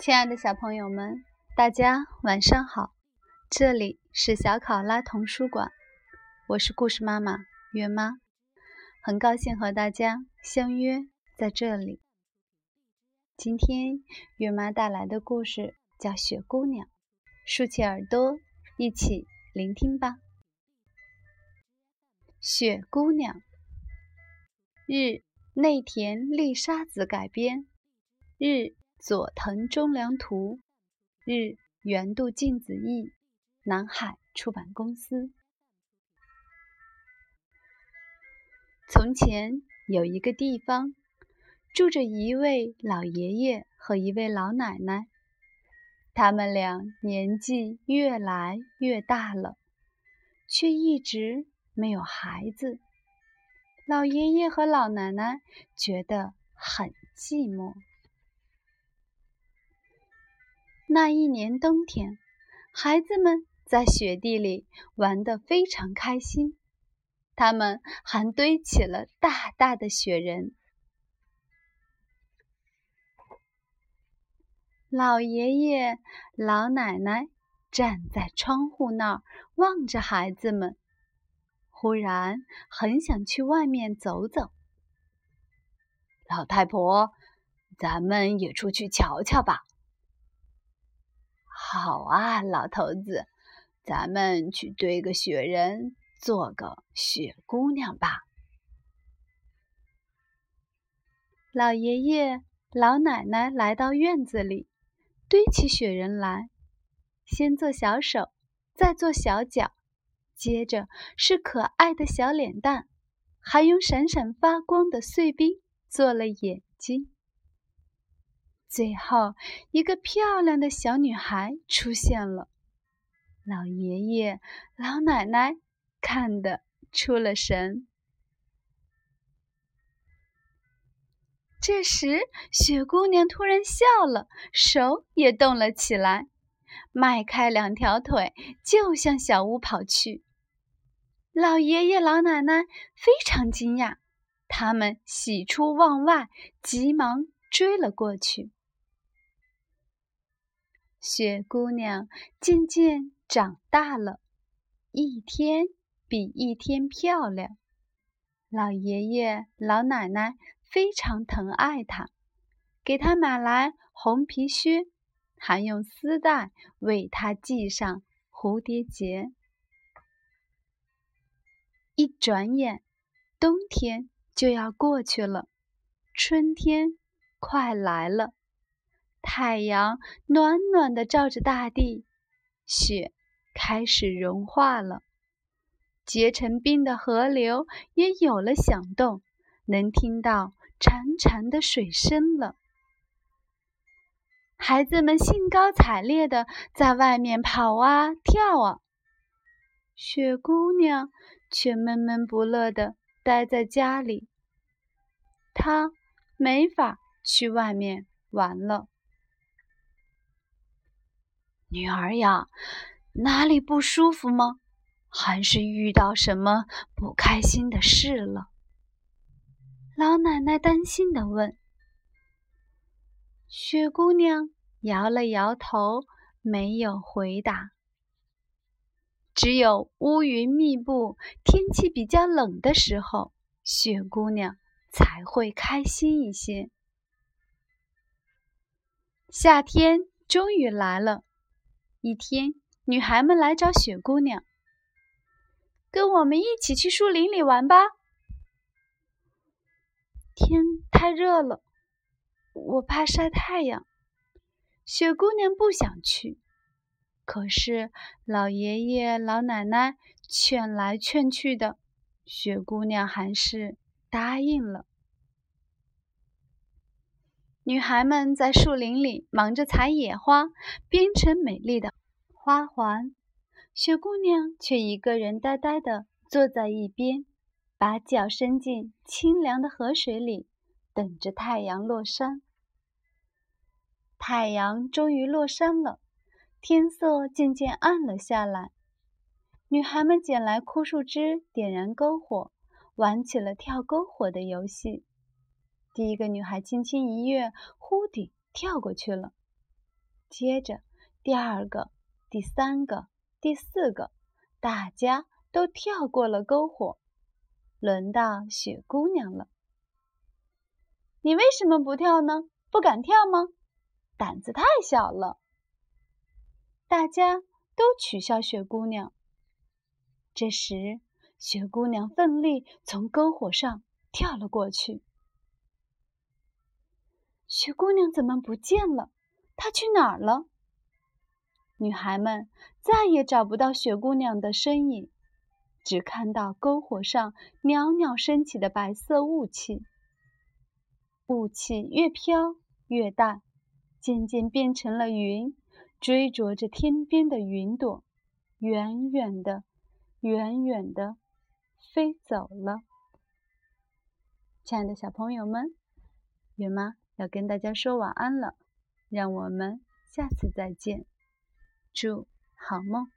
亲爱的小朋友们，大家晚上好！这里是小考拉童书馆，我是故事妈妈月妈，很高兴和大家相约在这里。今天月妈带来的故事叫《雪姑娘》，竖起耳朵，一起聆听吧。雪姑娘，日内田丽沙子改编，日。佐藤忠良图，日原度镜子译，南海出版公司。从前有一个地方，住着一位老爷爷和一位老奶奶，他们俩年纪越来越大了，却一直没有孩子。老爷爷和老奶奶觉得很寂寞。那一年冬天，孩子们在雪地里玩得非常开心，他们还堆起了大大的雪人。老爷爷、老奶奶站在窗户那儿望着孩子们，忽然很想去外面走走。老太婆，咱们也出去瞧瞧吧。好啊，老头子，咱们去堆个雪人，做个雪姑娘吧。老爷爷、老奶奶来到院子里，堆起雪人来，先做小手，再做小脚，接着是可爱的小脸蛋，还用闪闪发光的碎冰做了眼睛。最后，一个漂亮的小女孩出现了。老爷爷、老奶奶看得出了神。这时，雪姑娘突然笑了，手也动了起来，迈开两条腿就向小屋跑去。老爷爷、老奶奶非常惊讶，他们喜出望外，急忙追了过去。雪姑娘渐渐长大了，一天比一天漂亮。老爷爷、老奶奶非常疼爱她，给她买来红皮靴，还用丝带为她系上蝴蝶结。一转眼，冬天就要过去了，春天快来了。太阳暖暖的照着大地，雪开始融化了，结成冰的河流也有了响动，能听到潺潺的水声了。孩子们兴高采烈的在外面跑啊跳啊，雪姑娘却闷闷不乐的待在家里，她没法去外面玩了。女儿呀，哪里不舒服吗？还是遇到什么不开心的事了？老奶奶担心的问。雪姑娘摇了摇头，没有回答。只有乌云密布、天气比较冷的时候，雪姑娘才会开心一些。夏天终于来了。一天，女孩们来找雪姑娘，跟我们一起去树林里玩吧。天太热了，我怕晒太阳。雪姑娘不想去，可是老爷爷、老奶奶劝来劝去的，雪姑娘还是答应了。女孩们在树林里忙着采野花，编成美丽的花环。雪姑娘却一个人呆呆地坐在一边，把脚伸进清凉的河水里，等着太阳落山。太阳终于落山了，天色渐渐暗了下来。女孩们捡来枯树枝，点燃篝火，玩起了跳篝火的游戏。第一个女孩轻轻一跃，呼地跳过去了。接着，第二个、第三个、第四个，大家都跳过了篝火。轮到雪姑娘了。你为什么不跳呢？不敢跳吗？胆子太小了。大家都取笑雪姑娘。这时，雪姑娘奋力从篝火上跳了过去。雪姑娘怎么不见了？她去哪儿了？女孩们再也找不到雪姑娘的身影，只看到篝火上袅袅升起的白色雾气。雾气越飘越大，渐渐变成了云，追逐着天边的云朵，远远的、远远的飞走了。亲爱的小朋友们，远吗要跟大家说晚安了，让我们下次再见，祝好梦。